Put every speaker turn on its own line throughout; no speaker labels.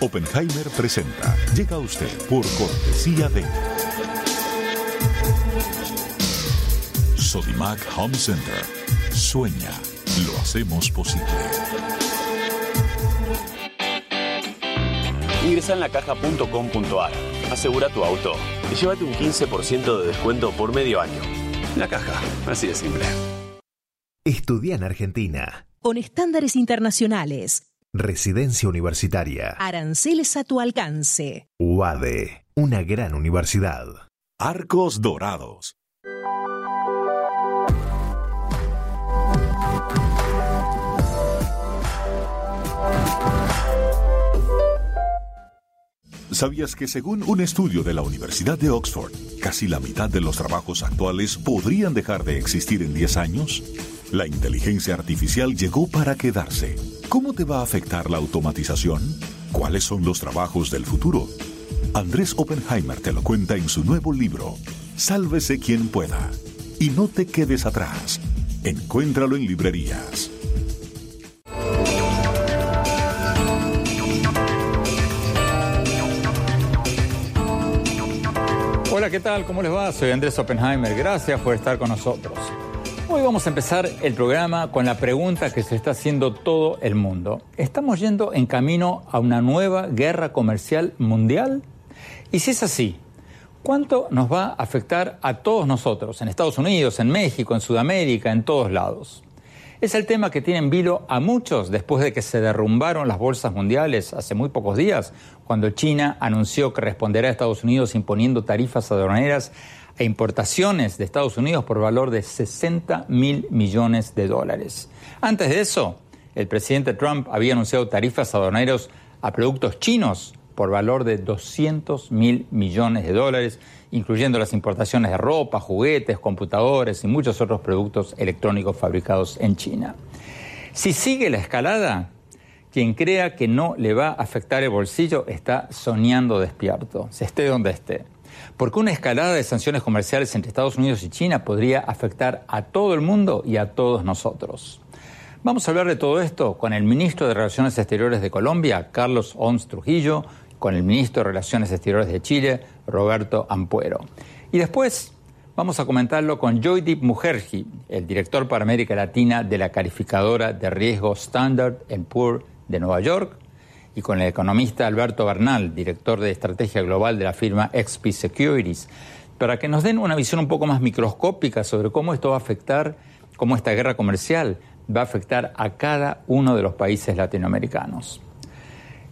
Oppenheimer presenta. Llega a usted por cortesía de Sodimac Home Center. Sueña, lo hacemos posible.
Ingresa en lacaja.com.ar, asegura tu auto y llévate un 15% de descuento por medio año. La caja, así de simple.
Estudia en Argentina.
Con estándares internacionales.
Residencia universitaria.
Aranceles a tu alcance.
UADE, una gran universidad.
Arcos Dorados. ¿Sabías que según un estudio de la Universidad de Oxford, casi la mitad de los trabajos actuales podrían dejar de existir en 10 años? La inteligencia artificial llegó para quedarse. ¿Cómo te va a afectar la automatización? ¿Cuáles son los trabajos del futuro? Andrés Oppenheimer te lo cuenta en su nuevo libro, Sálvese quien pueda. Y no te quedes atrás. Encuéntralo en librerías.
Hola, ¿qué tal? ¿Cómo les va? Soy Andrés Oppenheimer. Gracias por estar con nosotros. Hoy vamos a empezar el programa con la pregunta que se está haciendo todo el mundo. ¿Estamos yendo en camino a una nueva guerra comercial mundial? Y si es así, ¿cuánto nos va a afectar a todos nosotros, en Estados Unidos, en México, en Sudamérica, en todos lados? Es el tema que tiene en vilo a muchos después de que se derrumbaron las bolsas mundiales hace muy pocos días, cuando China anunció que responderá a Estados Unidos imponiendo tarifas aduaneras e importaciones de Estados Unidos por valor de 60 mil millones de dólares. Antes de eso, el presidente Trump había anunciado tarifas aduaneras a productos chinos por valor de 200 mil millones de dólares, incluyendo las importaciones de ropa, juguetes, computadores y muchos otros productos electrónicos fabricados en China. Si sigue la escalada, quien crea que no le va a afectar el bolsillo está soñando despierto, se esté donde esté. Porque una escalada de sanciones comerciales entre Estados Unidos y China podría afectar a todo el mundo y a todos nosotros. Vamos a hablar de todo esto con el ministro de Relaciones Exteriores de Colombia, Carlos Ons Trujillo, con el ministro de Relaciones Exteriores de Chile, Roberto Ampuero. Y después vamos a comentarlo con Joydeep Mujerji, el director para América Latina de la calificadora de riesgo Standard Poor's de Nueva York, y con el economista Alberto Bernal, director de estrategia global de la firma XP Securities, para que nos den una visión un poco más microscópica sobre cómo esto va a afectar, cómo esta guerra comercial va a afectar a cada uno de los países latinoamericanos.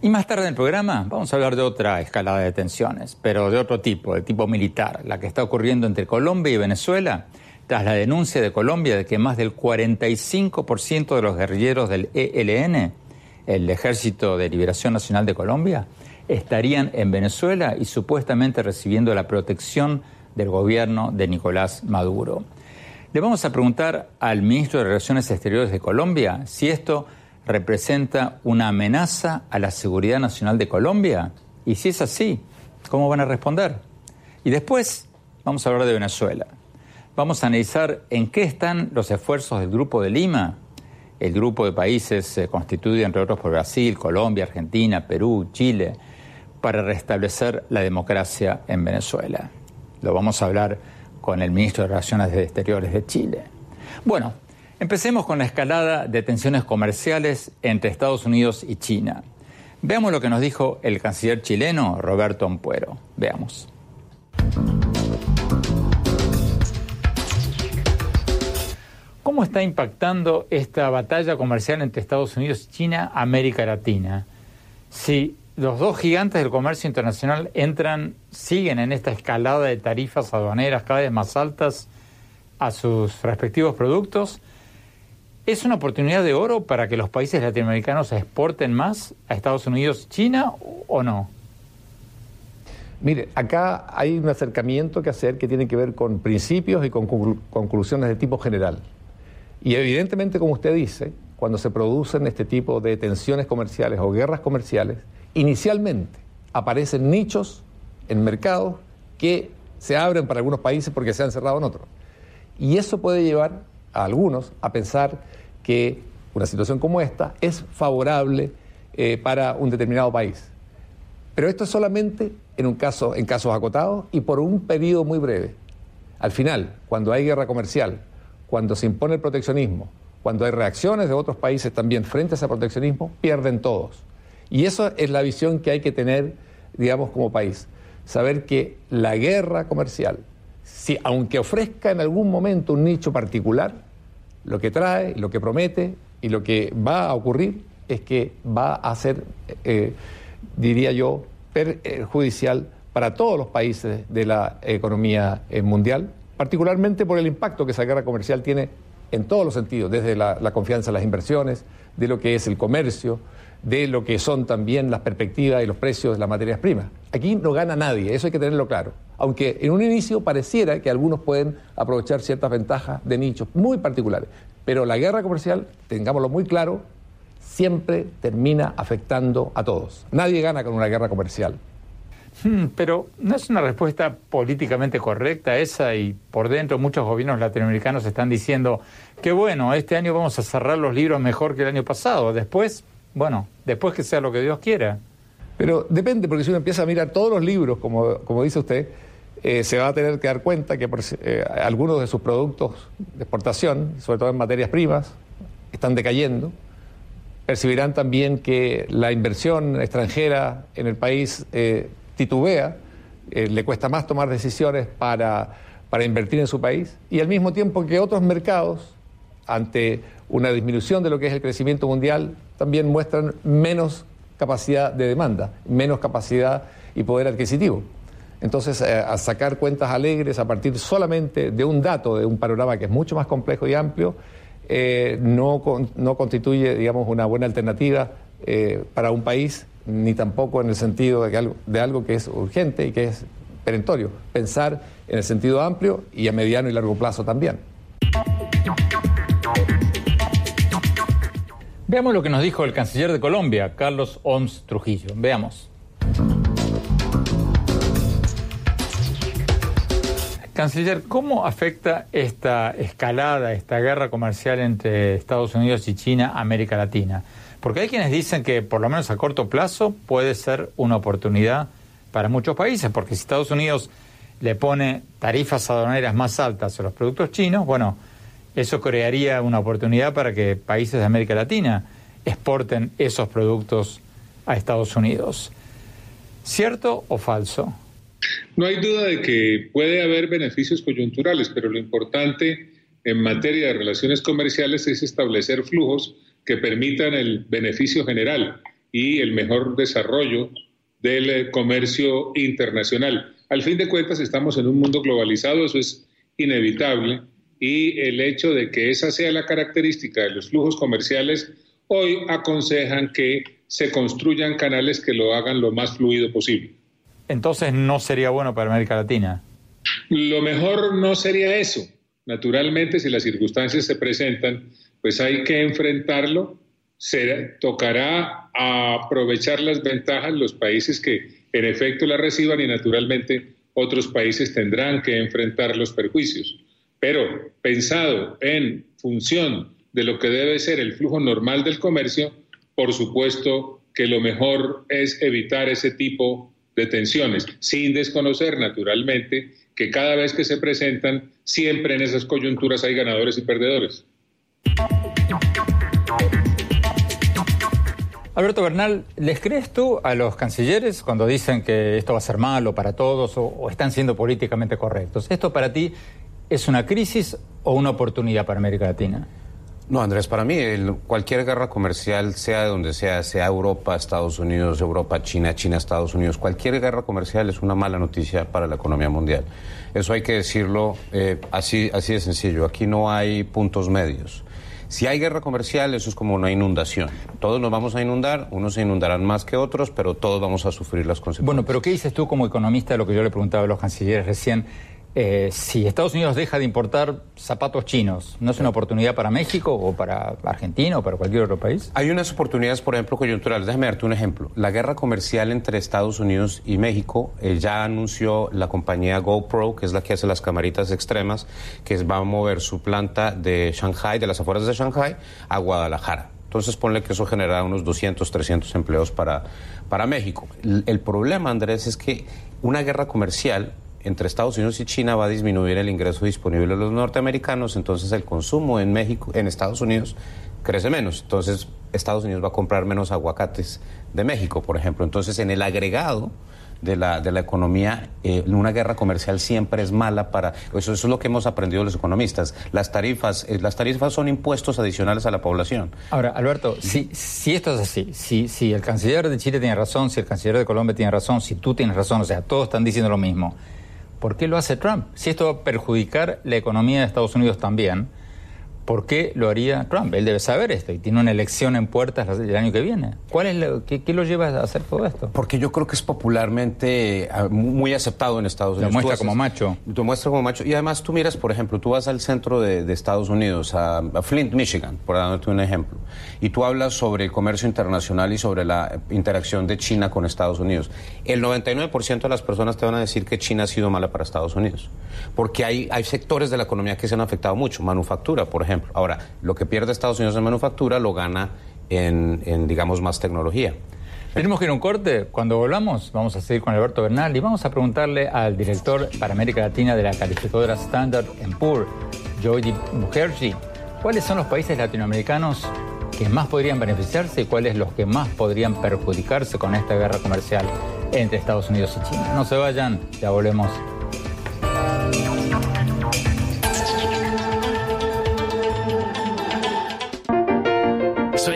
Y más tarde en el programa vamos a hablar de otra escalada de tensiones, pero de otro tipo, de tipo militar, la que está ocurriendo entre Colombia y Venezuela, tras la denuncia de Colombia de que más del 45% de los guerrilleros del ELN el Ejército de Liberación Nacional de Colombia, estarían en Venezuela y supuestamente recibiendo la protección del gobierno de Nicolás Maduro. Le vamos a preguntar al ministro de Relaciones Exteriores de Colombia si esto representa una amenaza a la seguridad nacional de Colombia y si es así, ¿cómo van a responder? Y después vamos a hablar de Venezuela. Vamos a analizar en qué están los esfuerzos del Grupo de Lima el grupo de países se constituye, entre otros, por Brasil, Colombia, Argentina, Perú, Chile, para restablecer la democracia en Venezuela. Lo vamos a hablar con el ministro de Relaciones Exteriores de Chile. Bueno, empecemos con la escalada de tensiones comerciales entre Estados Unidos y China. Veamos lo que nos dijo el canciller chileno Roberto Ampuero. Veamos. ¿Cómo está impactando esta batalla comercial entre Estados Unidos China América Latina? Si los dos gigantes del comercio internacional entran, siguen en esta escalada de tarifas aduaneras cada vez más altas a sus respectivos productos, ¿Es una oportunidad de oro para que los países latinoamericanos exporten más a Estados Unidos, China o no?
Mire, acá hay un acercamiento que hacer que tiene que ver con principios y con conclusiones de tipo general. Y evidentemente, como usted dice, cuando se producen este tipo de tensiones comerciales o guerras comerciales, inicialmente aparecen nichos en mercados que se abren para algunos países porque se han cerrado en otros. Y eso puede llevar a algunos a pensar que una situación como esta es favorable eh, para un determinado país. Pero esto es solamente en, un caso, en casos acotados y por un periodo muy breve. Al final, cuando hay guerra comercial, cuando se impone el proteccionismo, cuando hay reacciones de otros países también frente a ese proteccionismo, pierden todos. Y eso es la visión que hay que tener, digamos, como país. Saber que la guerra comercial, si, aunque ofrezca en algún momento un nicho particular, lo que trae, lo que promete y lo que va a ocurrir es que va a ser, eh, diría yo, perjudicial para todos los países de la economía eh, mundial, particularmente por el impacto que esa guerra comercial tiene en todos los sentidos, desde la, confianza en las inversiones, de lo que es el comercio, de lo que son también las perspectivas y los precios de las materias primas. Aquí no gana nadie, eso hay que tenerlo claro. Aunque en un inicio pareciera que algunos pueden aprovechar ciertas ventajas de nichos muy particulares. Pero la guerra comercial, tengámoslo muy claro, siempre termina afectando a todos. Nadie gana con una guerra comercial.
Hmm, pero no es una respuesta políticamente correcta esa y por dentro muchos gobiernos latinoamericanos están diciendo que bueno, este año vamos a cerrar los libros mejor que el año pasado. Después bueno, después que sea lo que Dios quiera.
Pero depende, porque si uno empieza a mirar todos los libros, como, como dice usted, eh, se va a tener que dar cuenta que eh, algunos de sus productos de exportación, sobre todo en materias primas, están decayendo. Percibirán también que la inversión extranjera en el país eh, titubea, le cuesta más tomar decisiones para, para invertir en su país, y al mismo tiempo que otros mercados, ante una disminución de lo que es el crecimiento mundial, también muestran menos capacidad de demanda, menos capacidad y poder adquisitivo. Entonces, eh, a sacar cuentas alegres a partir solamente de un dato, de un panorama que es mucho más complejo y amplio, eh, no, no, constituye, digamos, una buena alternativa eh, para un país, ni tampoco en el sentido de, algo, de algo que es urgente y que es perentorio. Pensar en el sentido amplio y a mediano y largo plazo también.
Veamos lo que nos dijo el canciller de Colombia, Carlos Oms Trujillo. Veamos. Canciller, ¿cómo afecta esta escalada, esta guerra comercial entre Estados Unidos y China América Latina? Porque hay quienes dicen que por lo menos a corto plazo puede ser una oportunidad para muchos países, porque si Estados Unidos le pone tarifas aduaneras más altas a los productos chinos, bueno, eso crearía una oportunidad para que países de América Latina exporten esos productos a Estados Unidos. ¿Cierto o falso?
No hay duda de que puede haber beneficios coyunturales, pero lo importante en materia de relaciones comerciales es establecer flujos que permitan el beneficio general y el mejor desarrollo del comercio internacional. Al fin de cuentas, estamos en un mundo globalizado, eso es inevitable, y el hecho de que esa sea la característica de los flujos comerciales, hoy aconsejan que se construyan canales que lo hagan lo más fluido posible.
Entonces no sería bueno para América Latina.
Lo mejor no sería eso. Naturalmente, si las circunstancias se presentan, pues hay que enfrentarlo. Se tocará aprovechar las ventajas los países que en efecto las reciban y naturalmente otros países tendrán que enfrentar los perjuicios pero pensado en función de lo que debe ser el flujo normal del comercio, por supuesto que lo mejor es evitar ese tipo de tensiones, sin desconocer naturalmente que cada vez que se presentan, siempre en esas coyunturas hay ganadores y perdedores.
Alberto Bernal, ¿les crees tú a los cancilleres cuando dicen que esto va a ser malo para todos o, están siendo políticamente correctos? ¿Esto para ti ¿Es una crisis o una oportunidad para América Latina?
No, Andrés, para mí cualquier guerra comercial, sea de donde sea, sea Europa, Estados Unidos, Europa, China, China, Estados Unidos, cualquier guerra comercial es una mala noticia para la economía mundial. Eso hay que decirlo eh, así, así de sencillo. Aquí no hay puntos medios. Si hay guerra comercial, eso es como una inundación. Todos nos vamos a inundar, unos se inundarán más que otros, pero todos vamos a sufrir las consecuencias.
Bueno, pero ¿qué dices tú como economista de lo que yo le preguntaba a los cancilleres recién? Eh, si Estados Unidos deja de importar zapatos chinos, ¿no es una oportunidad para México o para Argentina o para cualquier otro país?
Hay unas oportunidades, por ejemplo, coyunturales. Déjame darte un ejemplo. La guerra comercial entre Estados Unidos y México eh, ya anunció la compañía GoPro, que es la que hace las camaritas extremas, que va a mover su planta de Shanghai, de las afueras de Shanghai, a Guadalajara. Entonces ponle que eso generará unos 200, 300 empleos para, para México. el problema, Andrés, es que una guerra comercial entre Estados Unidos y China va a disminuir el ingreso disponible de los norteamericanos, entonces el consumo en México, en Estados Unidos crece menos. Entonces Estados Unidos va a comprar menos aguacates de México, por ejemplo. Entonces en el agregado de la, de la economía, eh, una guerra comercial siempre es mala para... Eso, es lo que hemos aprendido los economistas. Las tarifas, eh, las tarifas son impuestos adicionales a la población.
Ahora, Alberto, si, si esto es así, si, si el canciller de Chile tiene razón, si el canciller de Colombia tiene razón, si tú tienes razón, o sea, todos están diciendo lo mismo ¿Por qué lo hace Trump? Si esto va a perjudicar la economía de Estados Unidos también, ¿Por qué lo haría Trump? Él debe saber esto y tiene una elección en puertas el año que viene. ¿Cuál es lo, qué, lo lleva a hacer todo esto?
Porque yo creo que es popularmente ah, muy aceptado en Estados Unidos.
Lo muestra como macho.
Lo muestra como macho. Y además tú miras, por ejemplo, tú vas al centro de, Estados Unidos, a, Flint, Michigan, por darte un ejemplo, y tú hablas sobre el comercio internacional y sobre la interacción de China con Estados Unidos. El 99% de las personas te van a decir que China ha sido mala para Estados Unidos. Porque hay, hay sectores de la economía que se han afectado mucho. Manufactura, por ejemplo Ahora, lo que pierde Estados Unidos en manufactura lo gana en, digamos, más tecnología.
Tenemos que ir a un corte. Cuando volvamos, vamos a seguir con Alberto Bernal y vamos a preguntarle al director para América Latina de la calificadora Standard Poor's, Joy Mukherjee, cuáles son los países latinoamericanos que más podrían beneficiarse y cuáles los que más podrían perjudicarse con esta guerra comercial entre Estados Unidos y China. No se vayan, ya volvemos.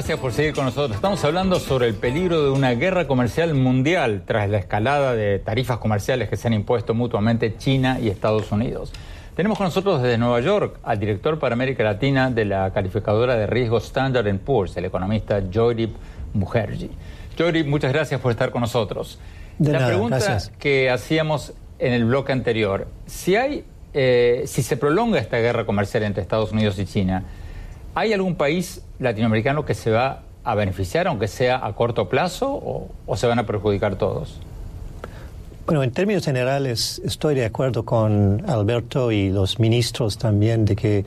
Gracias por seguir con nosotros. Estamos hablando sobre el peligro de una guerra comercial mundial tras la escalada de tarifas comerciales que se han impuesto mutuamente China y Estados Unidos. Tenemos con nosotros desde Nueva York al director para América Latina de la calificadora de riesgo Standard Poor's, el economista Joyrip Mukherjee. Joyrip, muchas gracias por estar con nosotros. la pregunta que hacíamos en el bloque anterior, si hay, eh, si se prolonga esta guerra comercial entre Estados Unidos y China, ¿Hay algún país latinoamericano que se va a beneficiar, aunque sea a corto plazo, o, se van a perjudicar todos?
Bueno, en términos generales estoy de acuerdo con Alberto y los ministros también de que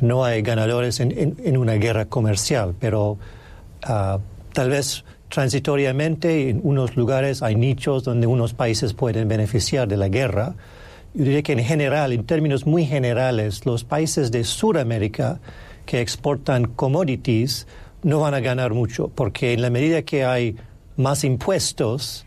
no hay ganadores en, una guerra comercial, pero ah, tal vez transitoriamente en unos lugares hay nichos donde unos países pueden beneficiar de la guerra. Yo diría que en general, en términos muy generales, los países de Sudamérica que exportan commodities no van a ganar mucho, porque en la medida que hay más impuestos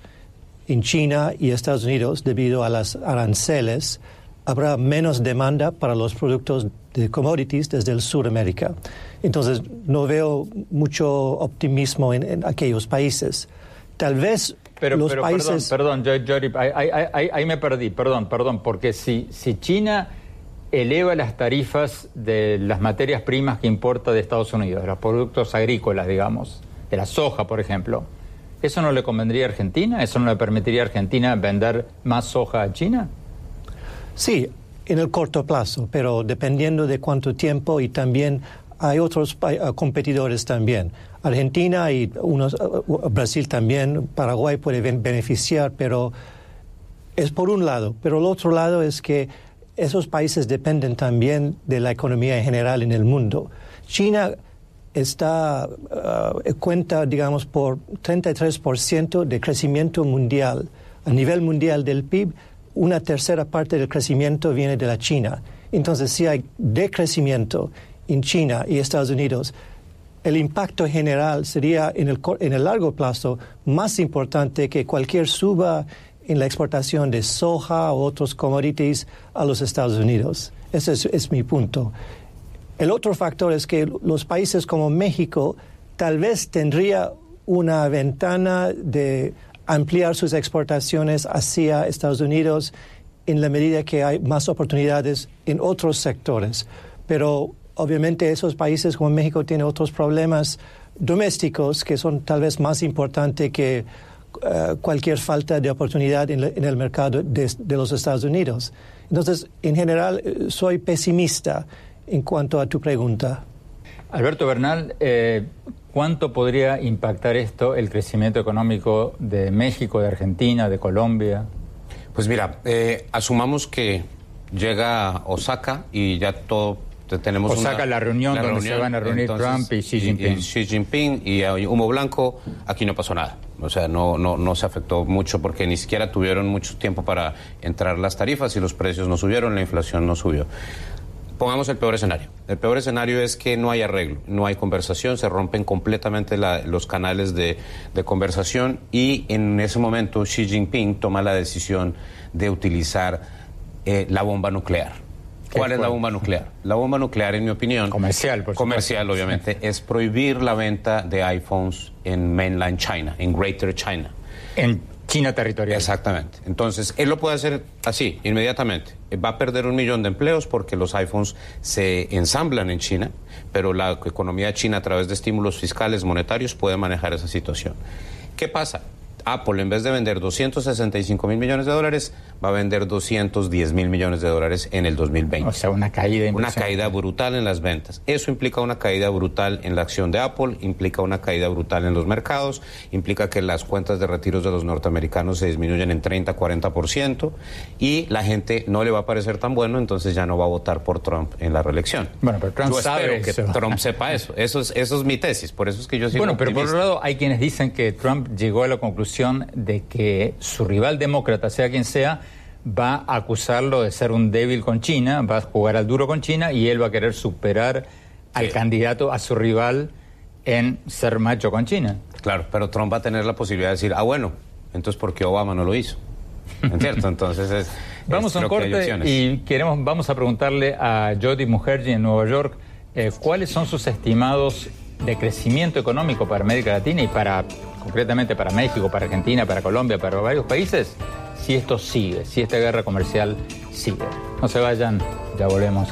en China y Estados Unidos debido a las aranceles, habrá menos demanda para los productos de commodities desde el Sudamérica. Entonces, no veo mucho optimismo en, aquellos países. Tal vez
pero,
los
pero,
países...
Perdón, perdón, ahí, ahí, me perdí, perdón, perdón, porque si, si China eleva las tarifas de las materias primas que importa de Estados Unidos, de los productos agrícolas, digamos, de la soja, por ejemplo. ¿Eso no le convendría a Argentina? ¿Eso no le permitiría a Argentina vender más soja a China?
Sí, en el corto plazo, pero dependiendo de cuánto tiempo y también hay otros eh, competidores también. Argentina y unos, eh, Brasil también, Paraguay puede beneficiar, pero es por un lado. Pero el otro lado es que esos países dependen también de la economía en general en el mundo. China está uh, cuenta, digamos, por 33% de crecimiento mundial. A nivel mundial del PIB, una tercera parte del crecimiento viene de la China. Entonces, si hay decrecimiento en China y Estados Unidos, el impacto general sería en el, en el largo plazo más importante que cualquier suba en la exportación de soja o otros commodities a los Estados Unidos. Ese es, es mi punto. El otro factor es que los países como México tal vez tendría una ventana de ampliar sus exportaciones hacia Estados Unidos en la medida que hay más oportunidades en otros sectores. Pero obviamente esos países como México tienen otros problemas domésticos que son tal vez más importantes que eh, cualquier falta de oportunidad en, el mercado de, los Estados Unidos. Entonces, en general, eh, soy pesimista en cuanto a tu pregunta.
Alberto Bernal, eh, ¿cuánto podría impactar esto el crecimiento económico de México, de Argentina, de Colombia?
Pues mira, asumamos que llega Osaka y ya todo tenemos
o saca la reunión donde se van a reunir Trump y Xi Jinping.
Y, Xi Jinping y hay humo blanco, aquí no pasó nada. O sea, no, no, no se afectó mucho porque ni siquiera tuvieron mucho tiempo para entrar las tarifas y los precios no subieron, la inflación no subió. Pongamos el peor escenario. El peor escenario es que no hay arreglo, no hay conversación, se rompen completamente los canales de, de conversación y en ese momento Xi Jinping toma la decisión de utilizar eh, la bomba nuclear. ¿Cuál es la bomba nuclear? La bomba nuclear, en mi opinión,
comercial, por
comercial, obviamente, es prohibir la venta de iPhones en mainland China, en Greater China.
En China territorial.
Exactamente. Entonces, él lo puede hacer así, inmediatamente. Va a perder un millón de empleos porque los iPhones se ensamblan en China, pero la economía china a través de estímulos fiscales, monetarios, puede manejar esa situación. ¿Qué pasa? Apple, en vez de vender 265 mil millones de dólares, va a vender 210 mil millones de dólares en el 2020.
O sea, una caída.
Una caída brutal en las ventas. Eso implica una caída brutal en la acción de Apple, implica una caída brutal en los mercados, implica que las cuentas de retiros de los norteamericanos se disminuyen en 30, 40% y la gente no le va a parecer tan bueno, entonces ya no va a votar por Trump en la reelección.
Bueno, pero Trump sabe
que Trump sepa eso. Eso es, eso es mi tesis, por eso es que yo sigo
Bueno, pero por otro lado hay quienes dicen que Trump llegó a la conclusión de que su rival demócrata, sea quien sea, va a acusarlo de ser un débil con China, va a jugar al duro con China y él va a querer superar al candidato, a su rival, en ser macho con China.
Claro, pero Trump va a tener la posibilidad de decir, ah, bueno, entonces ¿por qué Obama no lo hizo? ¿Entiendes? Entonces es...
Vamos a un corte y queremos, vamos a preguntarle a Jody Mukherjee en Nueva York eh, cuáles son sus estimados de crecimiento económico para América Latina y para concretamente para México, para Argentina, para Colombia, para varios países, si esto sigue, si esta guerra comercial sigue. No se vayan, ya volvemos.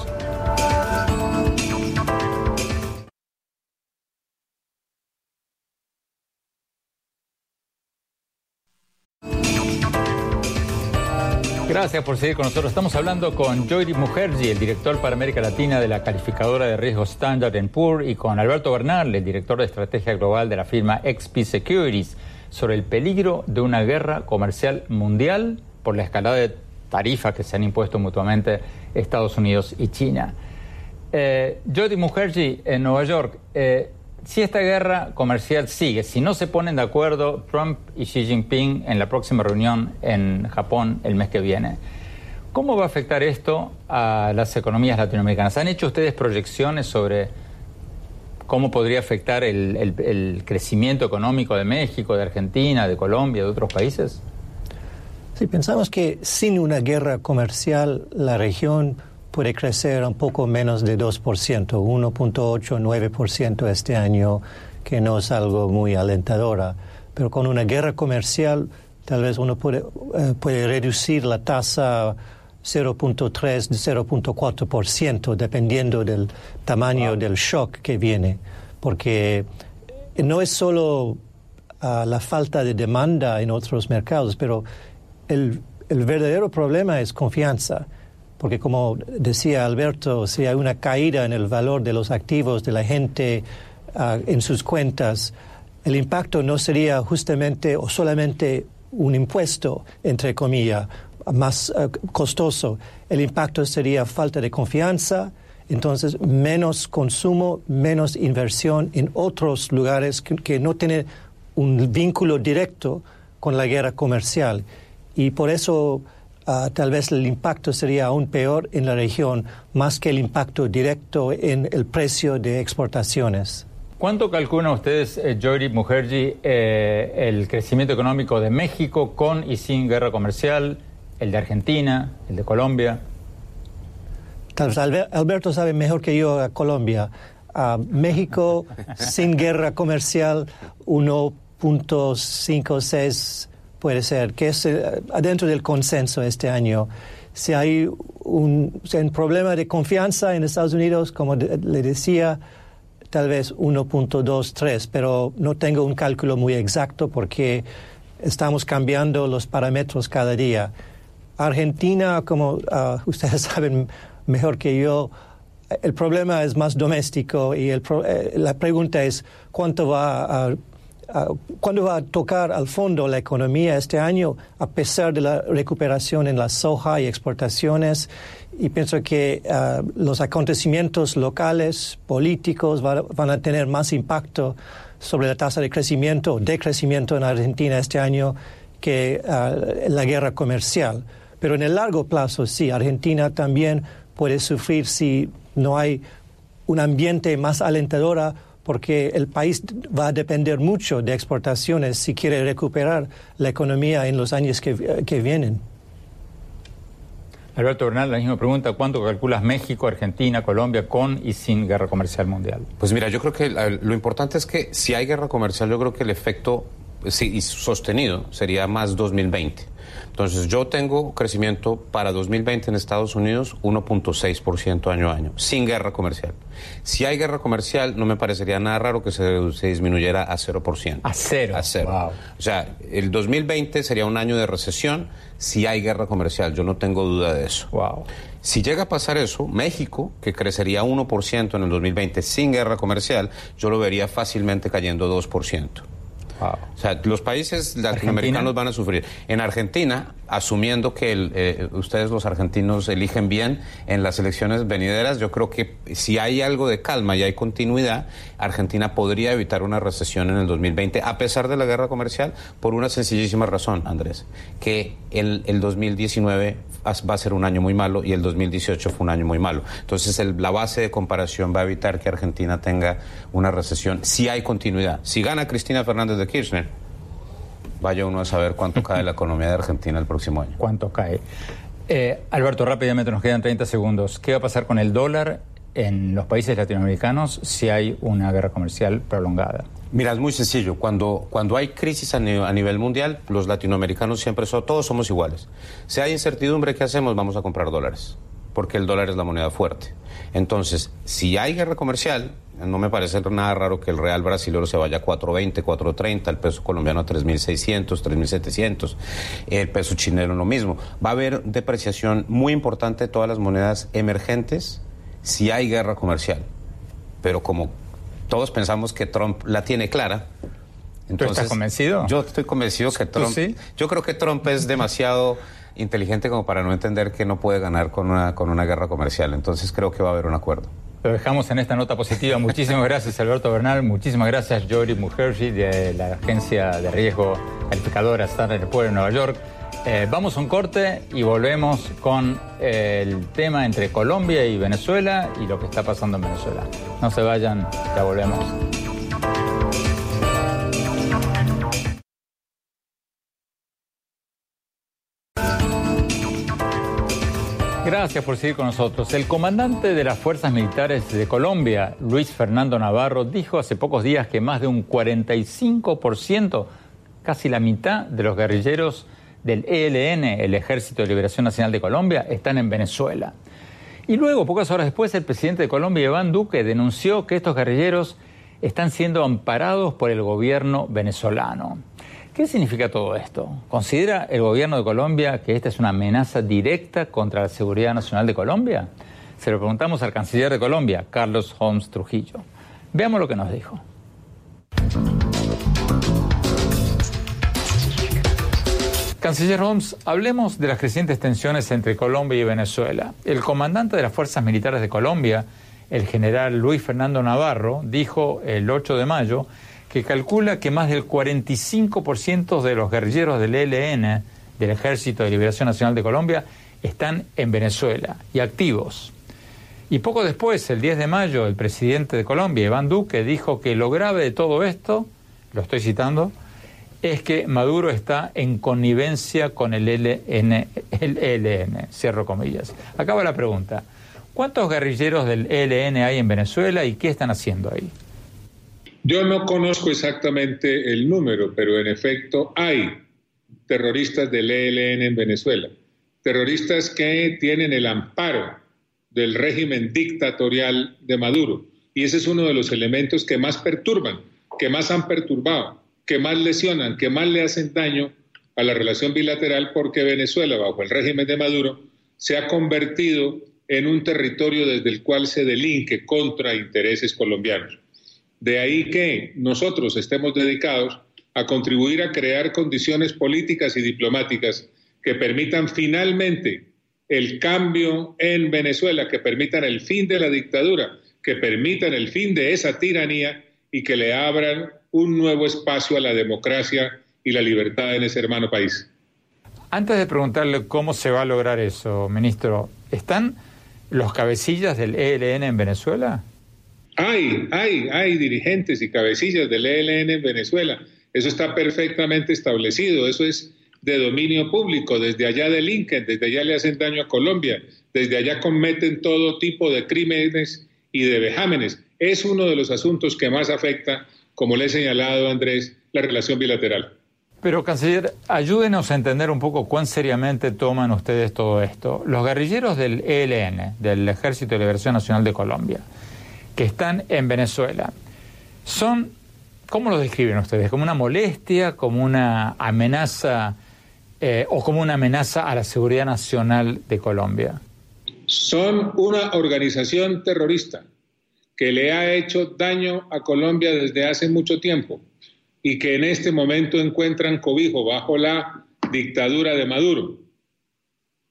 Gracias por seguir con nosotros. Estamos hablando con Joy Mukherjee, el director para América Latina de la calificadora de riesgo Standard Poor's, y con Alberto Bernal, el director de estrategia global de la firma XP Securities, sobre el peligro de una guerra comercial mundial por la escalada de tarifas que se han impuesto mutuamente Estados Unidos y China. Eh, Jody Mukherjee, en Nueva York, eh, si esta guerra comercial sigue, si no se ponen de acuerdo Trump y Xi Jinping en la próxima reunión en Japón el mes que viene, ¿cómo va a afectar esto a las economías latinoamericanas? ¿Han hecho ustedes proyecciones sobre cómo podría afectar el, crecimiento económico de México, de Argentina, de Colombia, de otros países?
Sí, pensamos que sin una guerra comercial la región puede crecer un poco menos de 2%, 1.8-9% este año, que no es algo muy alentadora. Pero con una guerra comercial tal vez uno puede, eh, puede reducir la tasa 0.3, 0.4%, dependiendo del tamaño del shock que viene. Porque no es solo ah, la falta de demanda en otros mercados, pero el, el verdadero problema es confianza porque como decía Alberto, si hay una caída en el valor de los activos de la gente ah, en sus cuentas, el impacto no sería justamente o solamente un impuesto, entre comillas, más ah, costoso. El impacto sería falta de confianza Entonces, menos consumo, menos inversión en otros lugares que, que no tienen un vínculo directo con la guerra comercial. Y por eso ah, tal vez el impacto sería aún peor en la región, más que el impacto directo en el precio de exportaciones.
¿Cuánto calculan ustedes, eh, Jory Mujerji, eh, el crecimiento económico de México con y sin guerra comercial, el de Argentina, el de Colombia?
Tal vez Alber- Alberto sabe mejor que yo a Colombia. A México sin guerra comercial 1.56 puede ser, que es eh, adentro del consenso este año. Si hay un, problema de confianza en Estados Unidos, como de- le decía, tal vez 1.23, pero no tengo un cálculo muy exacto porque estamos cambiando los parámetros cada día. Argentina, como ah, ustedes saben mejor que yo, el problema es más doméstico y el eh, la pregunta es cuánto va a, a- cuándo va a tocar al fondo la economía este año a pesar de la recuperación en la soja y exportaciones y pienso que ah, los acontecimientos locales políticos va- van a tener más impacto sobre la tasa de crecimiento o decrecimiento en Argentina este año que ah, la guerra comercial. Pero en el largo plazo, sí, Argentina también puede sufrir si no hay un ambiente más alentador porque el país va a depender mucho de exportaciones si quiere recuperar la economía en los años que, que vienen.
Alberto Bernal, la misma pregunta, ¿cuánto calculas México, Argentina, Colombia con y sin guerra comercial mundial?
Pues mira, yo creo que lo importante es que si hay guerra comercial, yo creo que el efecto sí, y sostenido sería más 2020. Entonces, yo tengo crecimiento para 2020 en Estados Unidos 1.6% año a año, sin guerra comercial. Si hay guerra comercial, no me parecería nada raro que se, se disminuyera a 0%.
A cero.
A cero. O sea, el 2020 sería un año de recesión si hay guerra comercial, yo no tengo duda de eso.
Wow.
Si llega a pasar eso, México, que crecería 1% en el 2020 sin guerra comercial, yo lo vería fácilmente cayendo 2%. O sea, los países latinoamericanos van a sufrir. En Argentina, asumiendo que el, eh, ustedes los argentinos eligen bien en las elecciones venideras, yo creo que si hay algo de calma y hay continuidad, Argentina podría evitar una recesión en el 2020, a pesar de la guerra comercial, por una sencillísima razón, Andrés, que el, el 2019 va a ser un año muy malo y el 2018 fue un año muy malo. Entonces, el- la base de comparación va a evitar que Argentina tenga una recesión si hay continuidad. Si gana Cristina Fernández de Kirchner, vaya uno a saber cuánto cae la economía de Argentina el próximo año.
¿Cuánto cae? Eh, Alberto, rápidamente nos quedan 30 segundos. ¿Qué va a pasar con el dólar en los países latinoamericanos si hay una guerra comercial prolongada?
Mira, es muy sencillo. Cuando, cuando hay crisis a, ni- a nivel mundial, los latinoamericanos siempre son, todos somos iguales. Si hay incertidumbre, ¿qué hacemos? Vamos a comprar dólares, porque el dólar es la moneda fuerte. Entonces, si hay guerra comercial, no me parece nada raro que el real brasileño se vaya a 4.20, 4.30, el peso colombiano a 3.600, 3.700, el peso chileno lo mismo. Va a haber depreciación muy importante de todas las monedas emergentes si hay guerra comercial. Pero como todos pensamos que Trump la tiene clara.
estás convencido?
Yo estoy convencido que Trump.
sí?
Yo creo que Trump es demasiado inteligente como para no entender que no puede ganar con una, con una guerra comercial. Entonces creo que va a haber un acuerdo.
Lo dejamos en esta nota positiva. Muchísimas gracias, Alberto Bernal. Muchísimas gracias, Jory Mukherjee, de la agencia de riesgo calificadora Standard Poor's en Nueva York. Eh, vamos a un corte y volvemos con eh, el tema entre Colombia y Venezuela y lo que está pasando en Venezuela. No se vayan, ya volvemos. Gracias por seguir con nosotros. El comandante de las Fuerzas Militares de Colombia, Luis Fernando Navarro, dijo hace pocos días que más de un 45%, casi la mitad de los guerrilleros del ELN, el Ejército de Liberación Nacional de Colombia, están en Venezuela. Y luego, pocas horas después, el presidente de Colombia, Iván Duque, denunció que estos guerrilleros están siendo amparados por el gobierno venezolano. ¿Qué significa todo esto? ¿Considera el gobierno de Colombia que esta es una amenaza directa contra la seguridad nacional de Colombia? Se lo preguntamos al canciller de Colombia, Carlos Holmes Trujillo. Veamos lo que nos dijo. Canciller Holmes, hablemos de las crecientes tensiones entre Colombia y Venezuela. El comandante de las Fuerzas Militares de Colombia, el general Luis Fernando Navarro, dijo el 8 de mayo que calcula que más del 45% de los guerrilleros del ELN, del Ejército de Liberación Nacional de Colombia, están en Venezuela y activos. Y poco después, el 10 de mayo, el presidente de Colombia, Iván Duque, dijo que lo grave de todo esto, lo estoy citando, es que Maduro está en connivencia con el ELN, el ELN, cierro comillas. Acaba la pregunta. ¿Cuántos guerrilleros del ELN hay en Venezuela y qué están haciendo ahí?
Yo no conozco exactamente el número, pero en efecto hay terroristas del ELN en Venezuela. Terroristas que tienen el amparo del régimen dictatorial de Maduro. Y ese es uno de los elementos que más perturban, que más han perturbado que más lesionan, que más le hacen daño a la relación bilateral porque Venezuela, bajo el régimen de Maduro, se ha convertido en un territorio desde el cual se delinque contra intereses colombianos. De ahí que nosotros estemos dedicados a contribuir a crear condiciones políticas y diplomáticas que permitan finalmente el cambio en Venezuela, que permitan el fin de la dictadura, que permitan el fin de esa tiranía y que le abran un nuevo espacio a la democracia y la libertad en ese hermano país.
Antes de preguntarle cómo se va a lograr eso, ministro, ¿están los cabecillas del ELN en Venezuela?
Hay, hay, hay dirigentes y cabecillas del ELN en Venezuela. Eso está perfectamente establecido, eso es de dominio público. Desde allá delinquen, desde allá le hacen daño a Colombia, desde allá cometen todo tipo de crímenes y de vejámenes. Es uno de los asuntos que más afecta como le he señalado Andrés, la relación bilateral.
Pero, canciller, ayúdenos a entender un poco cuán seriamente toman ustedes todo esto. Los guerrilleros del ELN, del Ejército de Liberación Nacional de Colombia, que están en Venezuela, son, ¿cómo lo describen ustedes? ¿Como una molestia, como una amenaza eh, o como una amenaza a la seguridad nacional de Colombia?
Son una organización terrorista que le ha hecho daño a Colombia desde hace mucho tiempo y que en este momento encuentran cobijo bajo la dictadura de Maduro.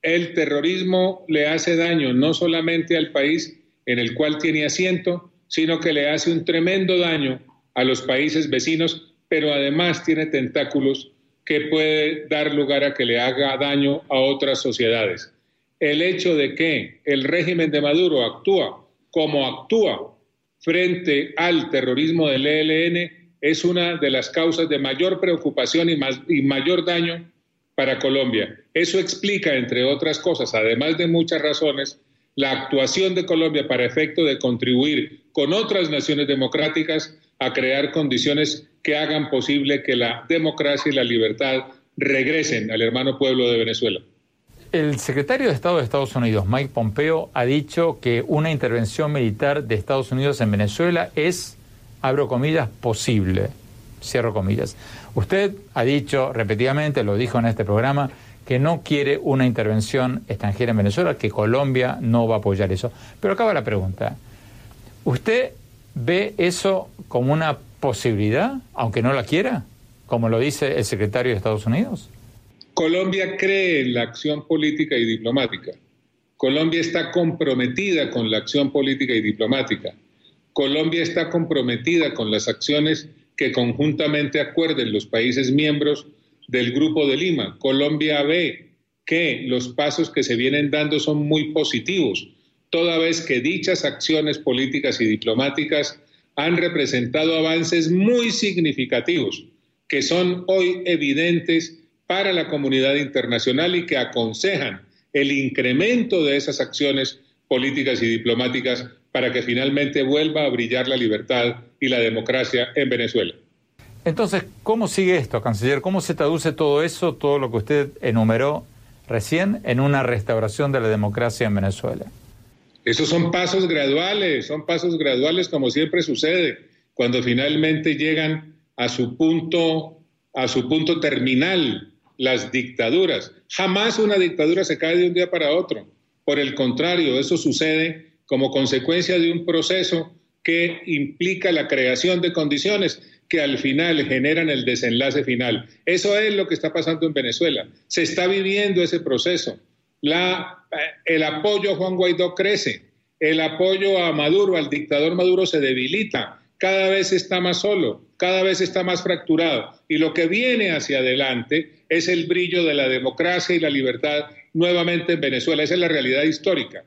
El terrorismo le hace daño no solamente al país en el cual tiene asiento, sino que le hace un tremendo daño a los países vecinos, pero además tiene tentáculos que puede dar lugar a que le haga daño a otras sociedades. El hecho de que el régimen de Maduro actúa como actúa frente al terrorismo del ELN es una de las causas de mayor preocupación y, y mayor daño para Colombia. Eso explica, entre otras cosas, además de muchas razones, la actuación de Colombia para efecto de contribuir con otras naciones democráticas a crear condiciones que hagan posible que la democracia y la libertad regresen al hermano pueblo de Venezuela.
El secretario de Estado de Estados Unidos, Mike Pompeo, ha dicho que una intervención militar de Estados Unidos en Venezuela es, abro comillas, posible, cierro comillas. Usted ha dicho repetidamente, lo dijo en este programa, que no quiere una intervención extranjera en Venezuela, que Colombia no va a apoyar eso. Pero acaba la pregunta. ¿Usted ve eso como una posibilidad, aunque no la quiera, como lo dice el secretario de Estados Unidos?
Colombia cree en la acción política y diplomática. Colombia está comprometida con la acción política y diplomática. Colombia está comprometida con las acciones que conjuntamente acuerden los países miembros del Grupo de Lima. Colombia ve que los pasos que se vienen dando son muy positivos, toda vez que dichas acciones políticas y diplomáticas han representado avances muy significativos, que son hoy evidentes para la comunidad internacional y que aconsejan el incremento de esas acciones políticas y diplomáticas para que finalmente vuelva a brillar la libertad y la democracia en Venezuela.
Entonces, ¿cómo sigue esto, canciller? ¿Cómo se traduce todo eso, todo lo que usted enumeró recién, en una restauración de la democracia en Venezuela?
Esos son pasos graduales, son pasos graduales como siempre sucede, cuando finalmente llegan a su punto, a su punto terminal las dictaduras. Jamás una dictadura se cae de un día para otro. Por el contrario, eso sucede como consecuencia de un proceso que implica la creación de condiciones que al final generan el desenlace final. Eso es lo que está pasando en Venezuela. Se está viviendo ese proceso. Eh, el apoyo a Juan Guaidó crece, el apoyo a Maduro, al dictador Maduro se debilita, cada vez está más solo, cada vez está más fracturado. Y lo que viene hacia adelante es el brillo de la democracia y la libertad nuevamente en Venezuela. Esa es la realidad histórica.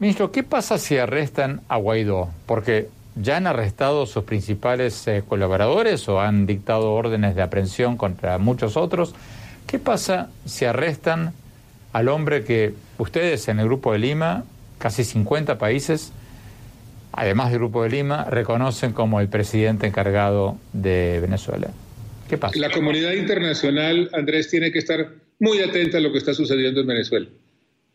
Ministro, ¿qué pasa si arrestan a Guaidó? Porque ya han arrestado sus principales eh, colaboradores o han dictado órdenes de aprehensión contra muchos otros. ¿Qué pasa si arrestan al hombre que ustedes en el Grupo de Lima, casi 50 países, además del Grupo de Lima, reconocen como el presidente encargado de Venezuela? ¿Qué pasa?
La comunidad internacional, Andrés, tiene que estar muy atenta a lo que está sucediendo en Venezuela.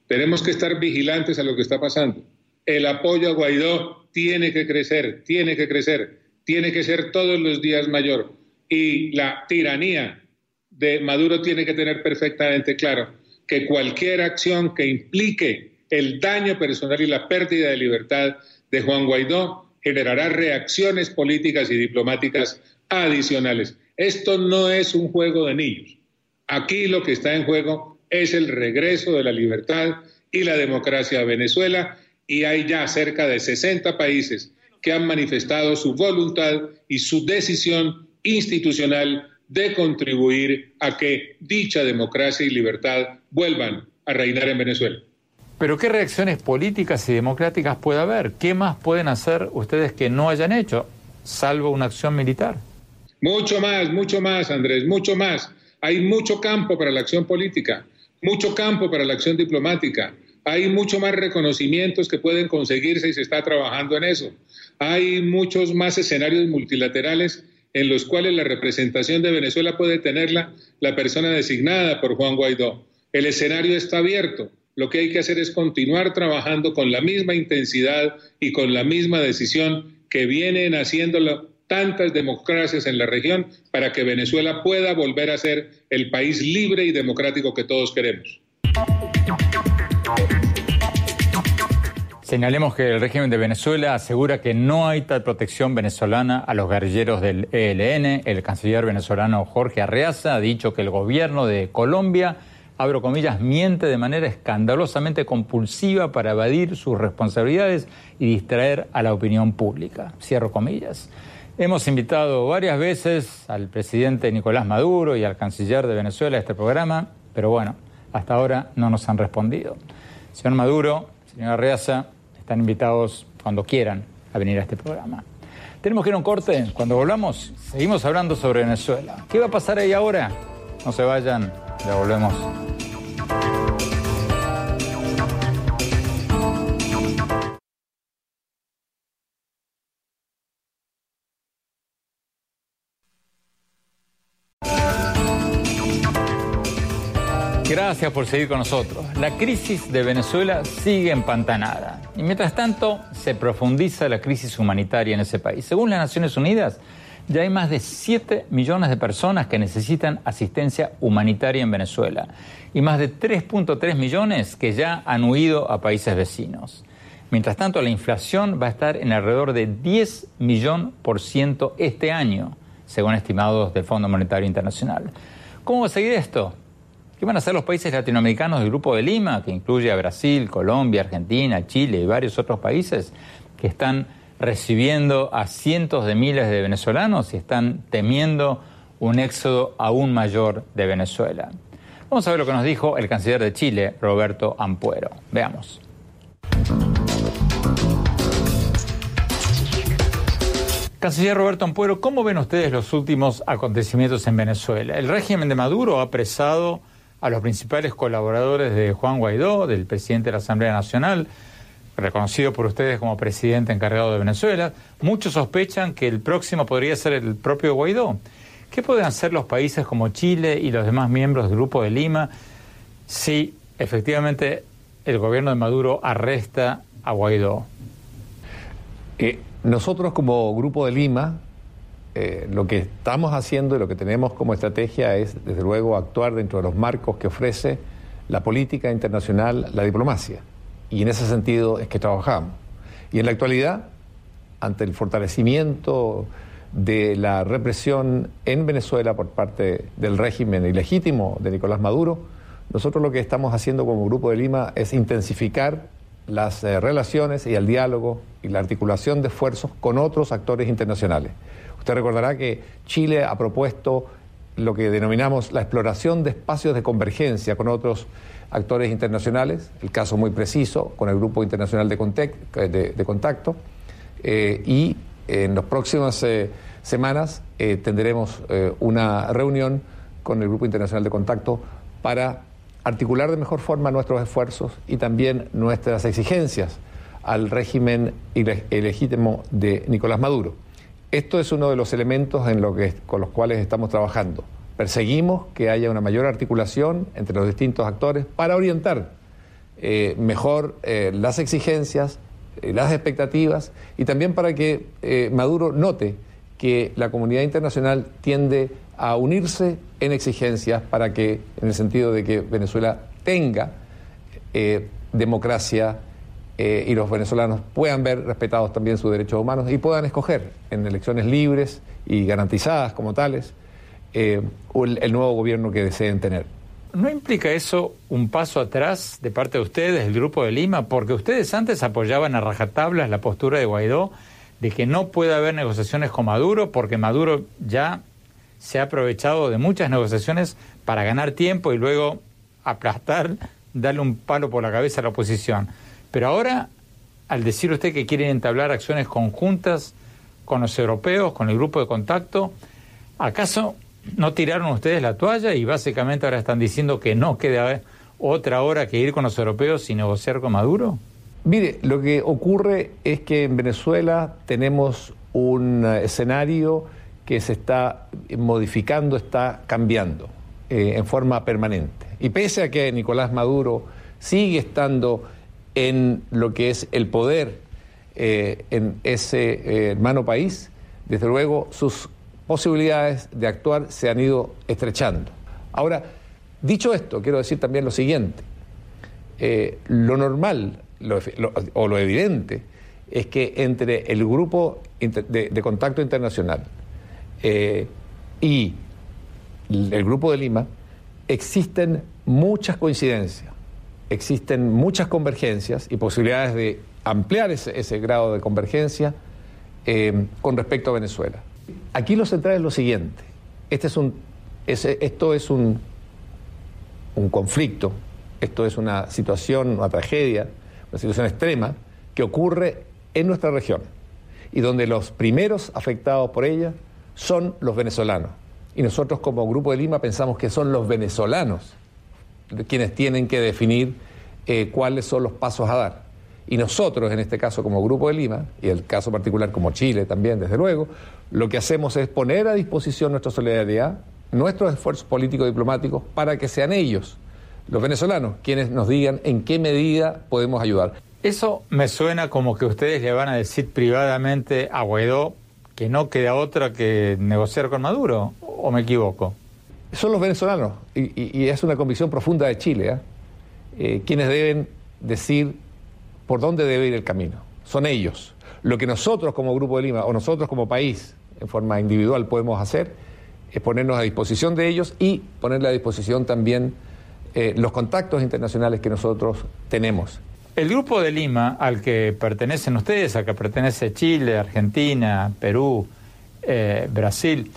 Tenemos que estar vigilantes a lo que está pasando. El apoyo a Guaidó tiene que crecer, tiene que crecer, tiene que ser todos los días mayor. Y la tiranía de Maduro tiene que tener perfectamente claro que cualquier acción que implique el daño personal y la pérdida de libertad de Juan Guaidó generará reacciones políticas y diplomáticas adicionales. Esto no es un juego de niños. Aquí lo que está en juego es el regreso de la libertad y la democracia a Venezuela y hay ya cerca de 60 países que han manifestado su voluntad y su decisión institucional de contribuir a que dicha democracia y libertad vuelvan a reinar en Venezuela.
Pero ¿qué reacciones políticas y democráticas puede haber? ¿Qué más pueden hacer ustedes que no hayan hecho, salvo una acción militar?
Mucho más, mucho más, Andrés, mucho más. Hay mucho campo para la acción política mucho campo para la acción diplomática. Hay mucho más reconocimientos que pueden conseguirse y se está trabajando en eso. Hay muchos más escenarios multilaterales en los cuales la representación de Venezuela puede tenerla la persona designada por Juan Guaidó. El escenario está abierto. Lo que hay que hacer es continuar trabajando con la misma intensidad y con la misma decisión que vienen haciéndolo tantas democracias en la región para que Venezuela pueda volver a ser el país libre y democrático que todos queremos.
Señalemos que el régimen de Venezuela asegura que no hay tal protección venezolana a los guerrilleros del ELN. El canciller venezolano Jorge Arreaza ha dicho que el gobierno de Colombia, abro comillas, miente de manera escandalosamente compulsiva para evadir sus responsabilidades y distraer a la opinión pública. Cierro comillas. Hemos invitado varias veces al presidente Nicolás Maduro y al canciller de Venezuela a este programa, pero bueno, hasta ahora no nos han respondido. Señor Maduro, señora Reaza, están invitados cuando quieran a venir a este programa. Tenemos que ir a un corte. Cuando volvamos, seguimos hablando sobre Venezuela. ¿Qué va a pasar ahí ahora? No se vayan, ya volvemos. Gracias por seguir con nosotros. La crisis de Venezuela sigue empantanada y mientras tanto se profundiza la crisis humanitaria en ese país. Según las Naciones Unidas, ya hay más de 7 millones de personas que necesitan asistencia humanitaria en Venezuela y más de 3.3 millones que ya han huido a países vecinos. Mientras tanto, la inflación va a estar en alrededor de 10 millones por ciento este año, según estimados del Fondo Monetario Internacional. ¿Cómo va a seguir esto? ¿Qué van a hacer los países latinoamericanos del Grupo de Lima, que incluye a Brasil, Colombia, Argentina, Chile y varios otros países que están recibiendo a cientos de miles de venezolanos y están temiendo un éxodo aún mayor de Venezuela? Vamos a ver lo que nos dijo el canciller de Chile, Roberto Ampuero. Veamos. Canciller Roberto Ampuero, ¿cómo ven ustedes los últimos acontecimientos en Venezuela? El régimen de Maduro ha apresado a los principales colaboradores de Juan Guaidó, del presidente de la Asamblea Nacional, reconocido por ustedes como presidente encargado de Venezuela. Muchos sospechan que el próximo podría ser el propio Guaidó. ¿Qué pueden hacer los países como Chile y los demás miembros del Grupo de Lima si efectivamente el gobierno de Maduro arresta a Guaidó?
Eh, nosotros como Grupo de Lima eh, lo que estamos haciendo y lo que tenemos como estrategia es, desde luego, actuar dentro de los marcos que ofrece la política internacional, la diplomacia. Y en ese sentido es que trabajamos. Y en la actualidad, ante el fortalecimiento de la represión en Venezuela por parte del régimen ilegítimo de Nicolás Maduro, nosotros lo que estamos haciendo como Grupo de Lima es intensificar las eh, relaciones y el diálogo y la articulación de esfuerzos con otros actores internacionales. Usted recordará que Chile ha propuesto lo que denominamos la exploración de espacios de convergencia con otros actores internacionales, el caso muy preciso con el Grupo Internacional de, Contacto, eh, y en las próximas eh, semanas eh, tendremos una reunión con el Grupo Internacional de Contacto para articular de mejor forma nuestros esfuerzos y también nuestras exigencias al régimen ilegítimo de Nicolás Maduro. Esto es uno de los elementos en lo que, con los cuales estamos trabajando. Perseguimos que haya una mayor articulación entre los distintos actores para orientar eh, mejor eh, las exigencias, eh, las expectativas y también para que Maduro note que la comunidad internacional tiende a unirse en exigencias para que, en el sentido de que Venezuela tenga democracia y los venezolanos puedan ver respetados también sus derechos humanos y puedan escoger en elecciones libres y garantizadas como tales eh, el, nuevo gobierno que deseen tener.
¿No implica eso un paso atrás de parte de ustedes, el Grupo de Lima? Porque ustedes antes apoyaban a rajatablas la postura de Guaidó de que no puede haber negociaciones con Maduro porque Maduro ya se ha aprovechado de muchas negociaciones para ganar tiempo y luego aplastar, darle un palo por la cabeza a la oposición. Pero ahora, al decir usted que quieren entablar acciones conjuntas con los europeos, con el grupo de contacto, ¿acaso no tiraron ustedes la toalla y básicamente ahora están diciendo que no queda otra hora que ir con los europeos y negociar con Maduro?
Mire, lo que ocurre es que en Venezuela tenemos un escenario que se está modificando, está cambiando eh, en forma permanente. Y pese a que Nicolás Maduro sigue estando en lo que es el poder eh, en ese eh, hermano país, desde luego sus posibilidades de actuar se han ido estrechando. Ahora, dicho esto, quiero decir también lo siguiente. Eh, lo normal o lo evidente es que entre el grupo de, contacto internacional y el grupo de Lima existen muchas coincidencias, existen muchas convergencias y posibilidades de ampliar ese, grado de convergencia eh, con respecto a Venezuela. Aquí lo central es lo siguiente. Este es un, esto es un, un conflicto, esto es una situación, una tragedia, una situación extrema que ocurre en nuestra región y donde los primeros afectados por ella son los venezolanos. Y nosotros como Grupo de Lima pensamos que son los venezolanos quienes tienen que definir eh, cuáles son los pasos a dar. Y nosotros, en este caso como Grupo de Lima, y el caso particular como Chile también, desde luego, lo que hacemos es poner a disposición nuestra solidaridad, nuestros esfuerzos políticos y diplomáticos, para que sean ellos, los venezolanos, quienes nos digan en qué medida podemos ayudar.
Eso me suena como que ustedes le van a decir privadamente a Guaidó que no queda otra que negociar con Maduro, ¿o me equivoco?
Son los venezolanos, y, es una convicción profunda de Chile, ¿eh? Eh, quienes deben decir por dónde debe ir el camino. Son ellos. Lo que nosotros como Grupo de Lima o nosotros como país, en forma individual, podemos hacer es ponernos a disposición de ellos y ponerle a disposición también eh, los contactos internacionales que nosotros tenemos.
El Grupo de Lima, al que pertenecen ustedes, al que pertenece Chile, Argentina, Perú, Brasil,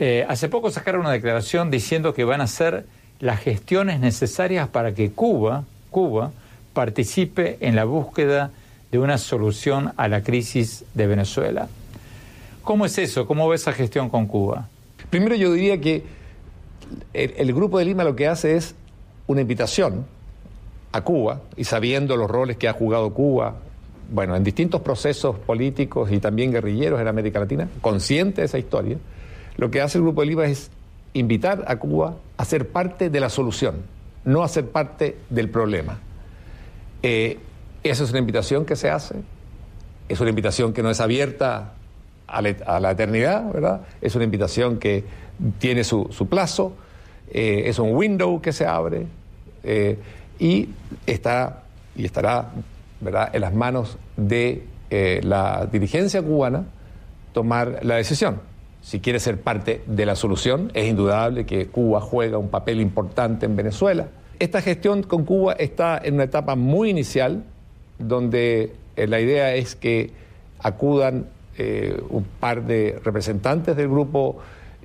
eh, hace poco sacaron una declaración diciendo que van a hacer las gestiones necesarias para que Cuba, Cuba, participe en la búsqueda de una solución a la crisis de Venezuela. ¿Cómo es eso? ¿Cómo ve esa gestión con Cuba?
Primero yo diría que el, Grupo de Lima lo que hace es una invitación a Cuba, y sabiendo los roles que ha jugado Cuba, bueno, en distintos procesos políticos y también guerrilleros en América Latina, consciente de esa historia, lo que hace el Grupo de Lima es invitar a Cuba a ser parte de la solución, no a ser parte del problema. Eh, esa es una invitación que se hace, es una invitación que no es abierta a la, eternidad, ¿verdad? Es una invitación que tiene su, plazo, eh, es un window que se abre eh, y, está, y estará en las manos de la dirigencia cubana tomar la decisión. Si quiere ser parte de la solución. Es indudable que Cuba juega un papel importante en Venezuela. Esta gestión con Cuba está en una etapa muy inicial, donde eh, la idea es que acudan eh, un par de representantes del grupo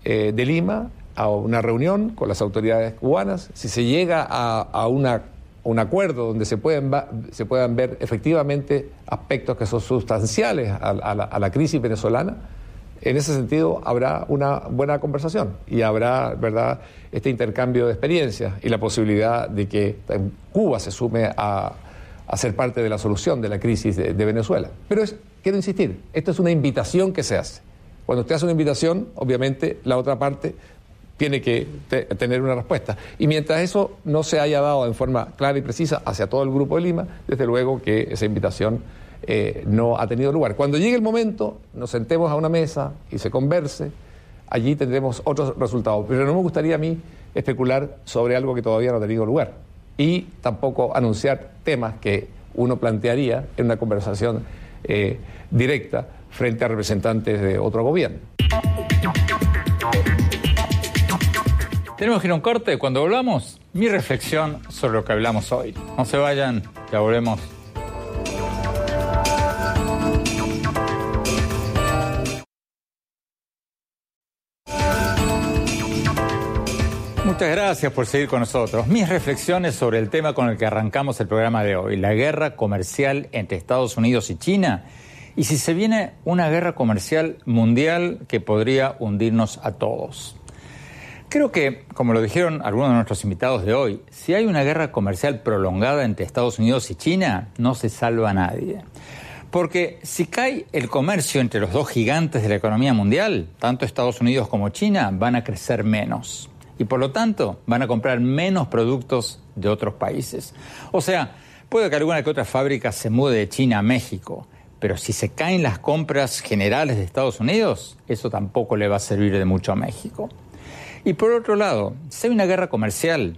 eh, de Lima a una reunión con las autoridades cubanas. Si se llega a, un acuerdo donde se, pueden, se puedan ver efectivamente aspectos que son sustanciales a la crisis venezolana, en ese sentido habrá una buena conversación y habrá, ¿verdad?, este intercambio de experiencias y la posibilidad de que Cuba se sume a, ser parte de la solución de la crisis de, Venezuela. Pero quiero insistir, esto es una invitación que se hace. Cuando usted hace una invitación, obviamente la otra parte tiene que tener una respuesta. Y mientras eso no se haya dado en forma clara y precisa hacia todo el Grupo de Lima, desde luego que esa invitación eh, no ha tenido lugar. Cuando llegue el momento, nos sentemos a una mesa y se converse, allí tendremos otros resultados. Pero no me gustaría a mí especular sobre algo que todavía no ha tenido lugar y tampoco anunciar temas que uno plantearía en una conversación eh, directa frente a representantes de otro gobierno.
Tenemos que ir a un corte. Cuando volvamos, mi reflexión sobre lo que hablamos hoy. No se vayan, ya volvemos. Muchas gracias por seguir con nosotros. Mis reflexiones sobre el tema con el que arrancamos el programa de hoy, la guerra comercial entre Estados Unidos y China, y si se viene una guerra comercial mundial que podría hundirnos a todos. Creo que, como lo dijeron algunos de nuestros invitados de hoy, si hay una guerra comercial prolongada entre Estados Unidos y China, no se salva a nadie. Porque si cae el comercio entre los dos gigantes de la economía mundial, tanto Estados Unidos como China van a crecer menos y por lo tanto van a comprar menos productos de otros países. O sea, puede que alguna que otra fábrica se mude de China a México, pero si se caen las compras generales de Estados Unidos, eso tampoco le va a servir de mucho a México. Y por otro lado, si hay una guerra comercial,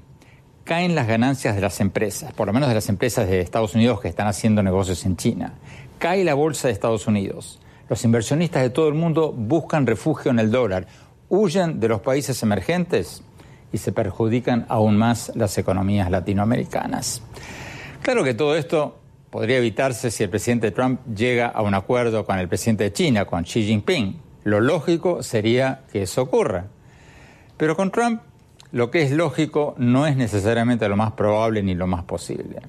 caen las ganancias de las empresas, por lo menos de las empresas de Estados Unidos que están haciendo negocios en China. Cae la bolsa de Estados Unidos. Los inversionistas de todo el mundo buscan refugio en el dólar, huyen de los países emergentes y se perjudican aún más las economías latinoamericanas. Claro que todo esto podría evitarse si el presidente Trump llega a un acuerdo con el presidente de China, con Xi Jinping. Lo lógico sería que eso ocurra. Pero con Trump lo que es lógico no es necesariamente lo más probable ni lo más posible.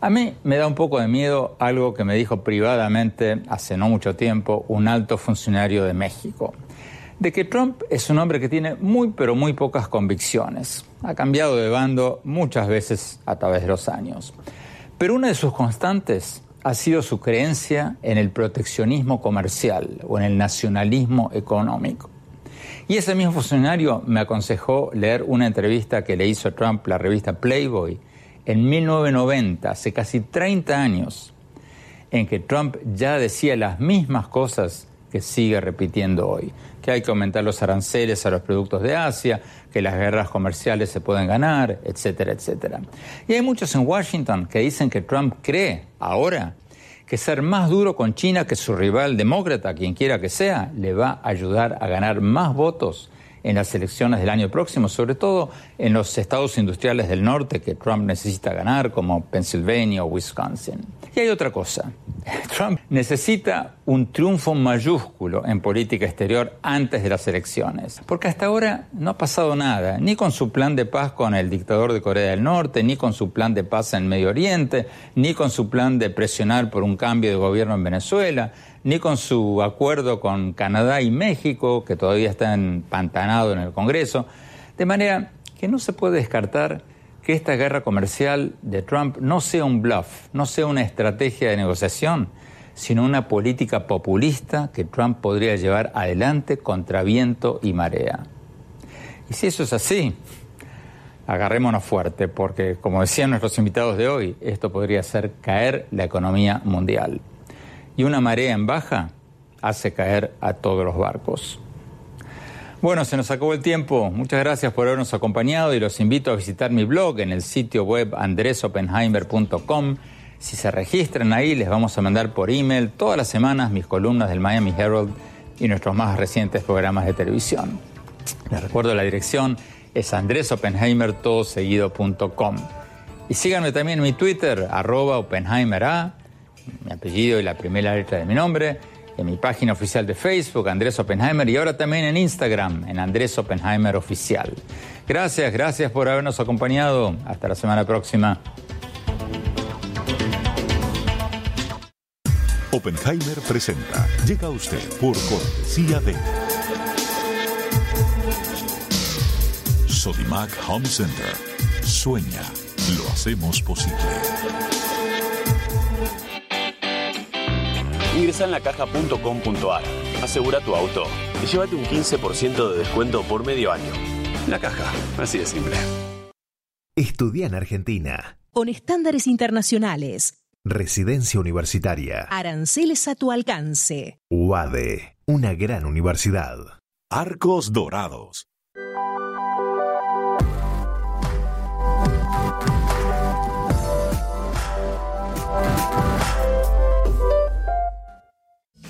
A mí me da un poco de miedo algo que me dijo privadamente hace no mucho tiempo un alto funcionario de México de que Trump es un hombre que tiene muy pero muy pocas convicciones. Ha cambiado de bando muchas veces a través de los años. Pero una de sus constantes ha sido su creencia en el proteccionismo comercial o en el nacionalismo económico. Y ese mismo funcionario me aconsejó leer una entrevista que le hizo Trump la revista Playboy en 1990, hace casi 30 años, en que Trump ya decía las mismas cosas que sigue repitiendo hoy que hay que aumentar los aranceles a los productos de Asia, que las guerras comerciales se pueden ganar, etcétera, etcétera. Y hay muchos en Washington que dicen que Trump cree ahora que ser más duro con China que su rival demócrata, quien quiera que sea, le va a ayudar a ganar más votos en las elecciones del año próximo, sobre todo en los estados industriales del norte que Trump necesita ganar, como Pennsylvania o Wisconsin. Y hay otra cosa. Trump necesita un triunfo mayúsculo en política exterior antes de las elecciones, porque hasta ahora no ha pasado nada, ni con su plan de paz con el dictador de Corea del Norte, ni con su plan de paz en Medio Oriente, ni con su plan de presionar por un cambio de gobierno en Venezuela, ni con su acuerdo con Canadá y México, que todavía está empantanado en el Congreso, de manera que no se puede descartar que esta guerra comercial de Trump no sea un bluff, no sea una estrategia de negociación, sino una política populista que Trump podría llevar adelante contra viento y marea. Y si eso es así, agarrémonos fuerte, porque como decían nuestros invitados de hoy, esto podría hacer caer la economía mundial. Y una marea en baja hace caer a todos los barcos. Bueno, se nos acabó el tiempo. Muchas gracias por habernos acompañado y los invito a visitar mi blog en el sitio web andresopenheimer.com. Si se registran ahí, les vamos a mandar por email todas las semanas mis columnas del Miami Herald y nuestros más recientes programas de televisión. Les recuerdo la dirección es andresopenheimertodoseguido.com. Y síganme también en mi Twitter, arroba OpenheimerA, mi apellido y la primera letra de mi nombre, en mi página oficial de Facebook, Andrés Oppenheimer, y ahora también en Instagram, en Andrés Oppenheimer Oficial. Gracias, gracias por habernos acompañado. Hasta la semana próxima.
Oppenheimer presenta. Llega a usted por cortesía de Sodimac Home Center. Sueña, lo hacemos posible.
Ingresa en lacaja.com.ar, asegura tu auto y llévate un 15% de descuento por medio año. La caja, así de simple.
Estudia en Argentina.
Con estándares internacionales.
Residencia universitaria.
Aranceles a tu alcance.
UADE, una gran universidad.
Arcos Dorados.